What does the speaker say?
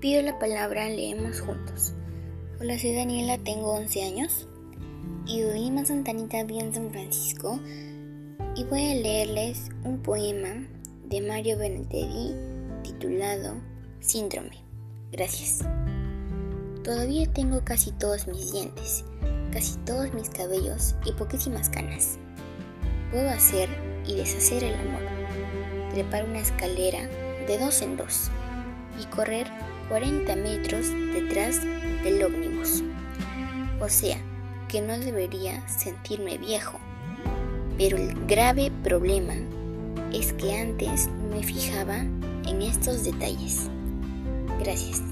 Pido la palabra, leemos juntos. Hola, soy Daniela, tengo 11 años y vivimos en Santa Anita, bien San Francisco. Y voy a leerles un poema de Mario Benedetti titulado Síndrome. Gracias. Todavía tengo casi todos mis dientes, casi todos mis cabellos y poquísimas canas. Puedo hacer y deshacer el amor, trepar una escalera de dos en dos y correr 40 metros detrás del ómnibus. O sea, que no debería sentirme viejo. Pero el grave problema es que antes me fijaba en estos detalles. Gracias.